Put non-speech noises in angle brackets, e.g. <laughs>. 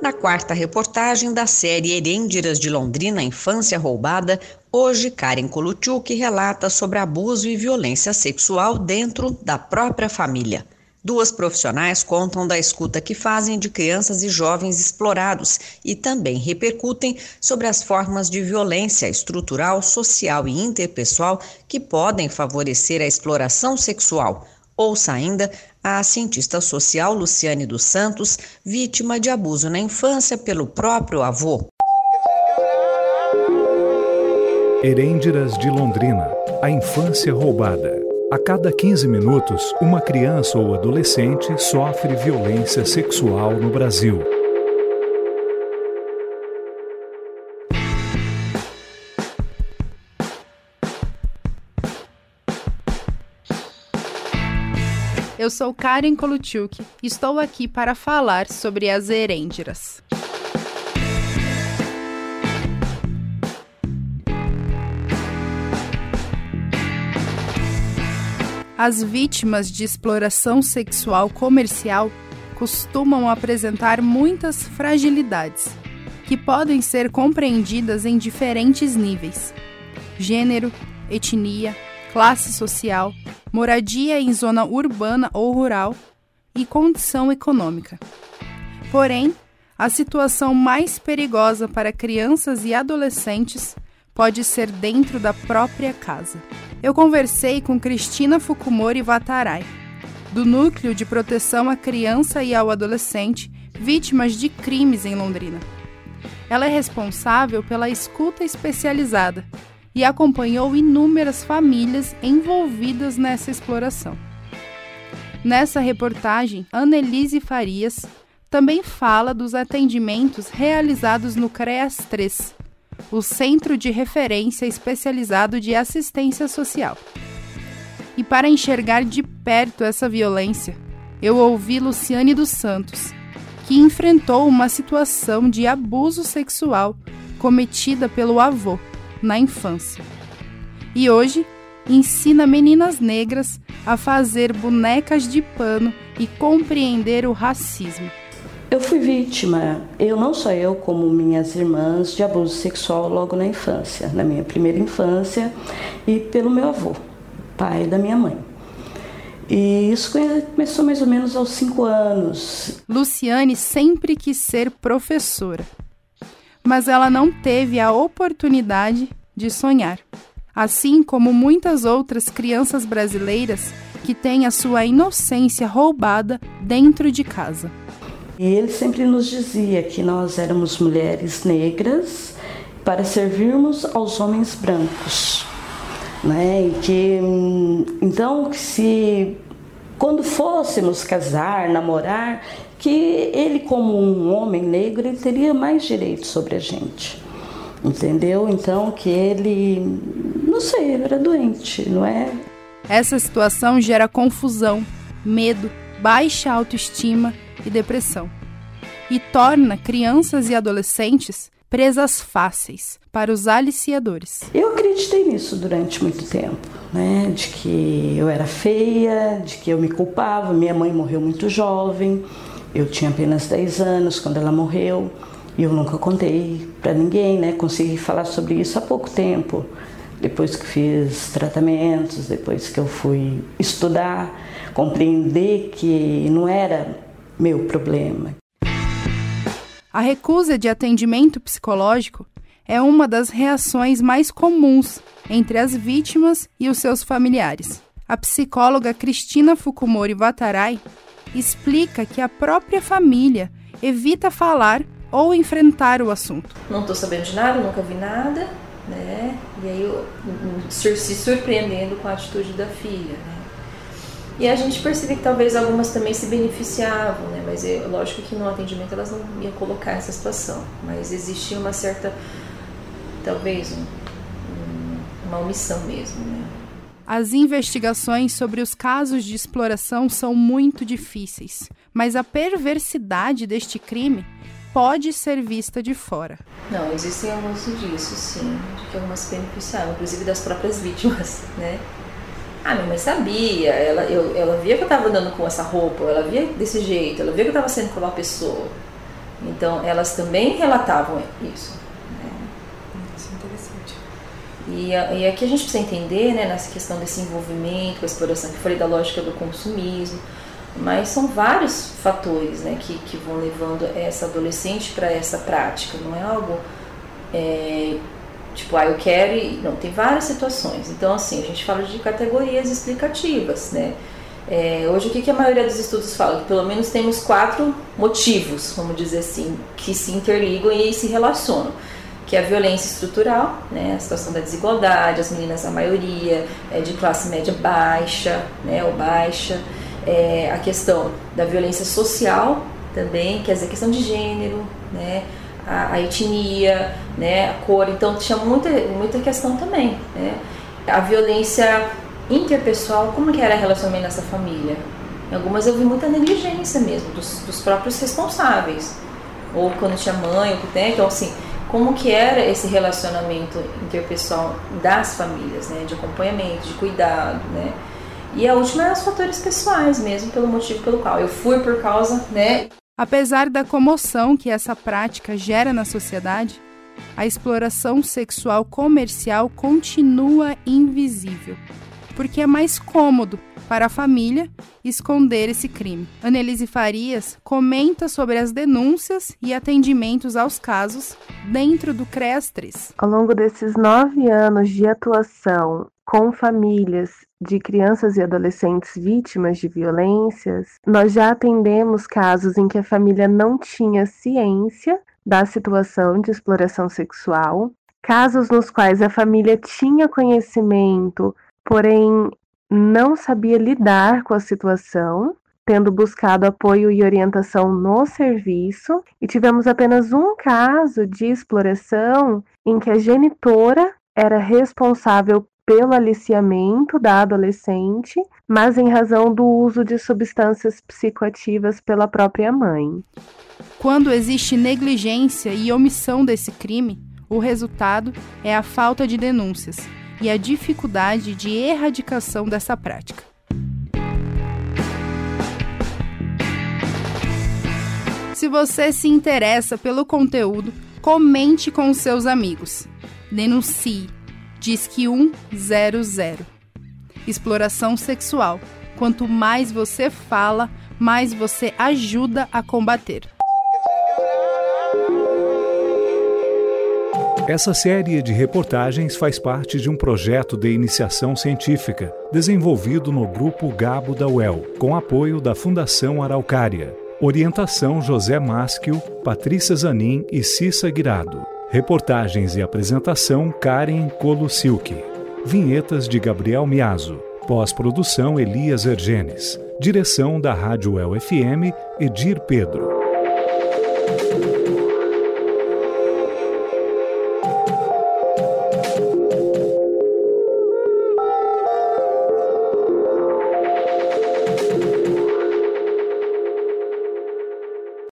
Na quarta reportagem da série Herêndiras de Londrina, Infância Roubada, hoje Karen Koluchuk relata sobre abuso e violência sexual dentro da própria família. Duas profissionais contam da escuta que fazem de crianças e jovens explorados e também repercutem sobre as formas de violência estrutural, social e interpessoal que podem favorecer a exploração sexual. Ouça ainda a cientista social Luciane dos Santos, vítima de abuso na infância pelo próprio avô. Herêndiras de Londrina A infância roubada. A cada 15 minutos, uma criança ou adolescente sofre violência sexual no Brasil. Eu sou Karen Koluchuk e estou aqui para falar sobre as herêndiras. As vítimas de exploração sexual comercial costumam apresentar muitas fragilidades, que podem ser compreendidas em diferentes níveis: gênero, etnia, classe social, moradia em zona urbana ou rural e condição econômica. Porém, a situação mais perigosa para crianças e adolescentes pode ser dentro da própria casa. Eu conversei com Cristina Fukumori Vatarai, do Núcleo de Proteção à Criança e ao Adolescente vítimas de crimes em Londrina. Ela é responsável pela escuta especializada e acompanhou inúmeras famílias envolvidas nessa exploração. Nessa reportagem, Annelise Farias também fala dos atendimentos realizados no CREAS 3, o Centro de Referência Especializado de Assistência Social. E para enxergar de perto essa violência, eu ouvi Luciane dos Santos, que enfrentou uma situação de abuso sexual cometida pelo avô na infância. E hoje ensina meninas negras a fazer bonecas de pano e compreender o racismo. Eu fui vítima, eu não só eu, como minhas irmãs, de abuso sexual logo na infância, na minha primeira infância, e pelo meu avô, pai da minha mãe. E isso começou mais ou menos aos cinco anos. Luciane sempre quis ser professora, mas ela não teve a oportunidade de sonhar. Assim como muitas outras crianças brasileiras que têm a sua inocência roubada dentro de casa. Ele sempre nos dizia que nós éramos mulheres negras para servirmos aos homens brancos. Né? E que, então, se quando fôssemos casar, namorar, que ele, como um homem negro, ele teria mais direitos sobre a gente. Entendeu? Então, que ele, não sei, ele era doente, não é? Essa situação gera confusão, medo, baixa autoestima e depressão, e torna crianças e adolescentes presas fáceis para os aliciadores. Eu acreditei nisso durante muito tempo, né? De que eu era feia, de que eu me culpava. Minha mãe morreu muito jovem, eu tinha apenas 10 anos quando ela morreu e eu nunca contei para ninguém, né? Consegui falar sobre isso há pouco tempo, depois que fiz tratamentos, depois que eu fui estudar, compreender que não era meu problema. A recusa de atendimento psicológico é uma das reações mais comuns entre as vítimas e os seus familiares. A psicóloga Cristina Fukumori Vatarai explica que a própria família evita falar ou enfrentar o assunto. Não estou sabendo de nada, nunca vi nada, né? E aí eu, se surpreendendo com a atitude da filha, né? E a gente percebe que talvez algumas também se beneficiavam, né? Mas é lógico que no atendimento elas não iam colocar essa situação. Mas existia uma certa, talvez, um, um, uma omissão mesmo, né? As investigações sobre os casos de exploração são muito difíceis, mas a perversidade deste crime pode ser vista de fora. Não, existem alguns indícios, sim, de que algumas se beneficiaram, inclusive das próprias vítimas, <laughs> né? Ah, minha mãe sabia, ela, eu, ela via que eu estava andando com essa roupa, ela via desse jeito, ela via que eu estava sendo com uma pessoa. Então, elas também relatavam isso. Isso é interessante. E, e aqui a gente precisa entender, né, nessa questão desse envolvimento, a exploração, que eu falei da lógica do consumismo, mas são vários fatores né, que, que vão levando essa adolescente para essa prática, não é algo é, tipo, ah, eu quero e. Não, tem várias situações. Então, assim, a gente fala de categorias explicativas, né? É, hoje, o que, que a maioria dos estudos fala? Que pelo menos temos quatro motivos, vamos dizer assim, que se interligam e se relacionam que é a violência estrutural, né, a situação da desigualdade, as meninas, a maioria, é de classe média baixa, né, ou baixa, é, a questão da violência social também, quer dizer, a questão de gênero, né, a, a, etnia, né, a cor, então tinha muita, muita questão também, né, a violência interpessoal, como que era a relacionamento nessa família? Em algumas eu vi muita negligência mesmo, dos, dos próprios responsáveis, ou quando tinha mãe, ou tem, então assim, como que era esse relacionamento interpessoal das famílias, né, de acompanhamento, de cuidado, né, e a última é os fatores pessoais mesmo, pelo motivo pelo qual eu fui por causa, né. Apesar da comoção que essa prática gera na sociedade, a exploração sexual comercial continua invisível, porque é mais cômodo para a família esconder esse crime. Annelise Farias comenta sobre as denúncias e atendimentos aos casos dentro do CREAS 3. Ao longo desses nove anos de atuação com famílias de crianças e adolescentes vítimas de violências, nós já atendemos casos em que a família não tinha ciência da situação de exploração sexual, casos nos quais a família tinha conhecimento, porém não sabia lidar com a situação, tendo buscado apoio e orientação no serviço, e tivemos apenas um caso de exploração em que a genitora era responsável pelo aliciamento da adolescente, mas em razão do uso de substâncias psicoativas pela própria mãe. Quando existe negligência e omissão desse crime, o resultado é a falta de denúncias e a dificuldade de erradicação dessa prática. Se você se interessa pelo conteúdo, comente com seus amigos. Denuncie Disque 100. Exploração sexual. Quanto mais você fala, mais você ajuda a combater. Essa série de reportagens faz parte de um projeto de iniciação científica desenvolvido no Grupo Gabo da UEL, com apoio da Fundação Araucária. Orientação José Maschio, Patrícia Zanin e Cissa Guirado. Reportagens e apresentação Karen Kolusilki. Vinhetas de Gabriel Miazo. Pós-produção Elias Ergenes. Direção da Rádio El FM, Edir Pedro.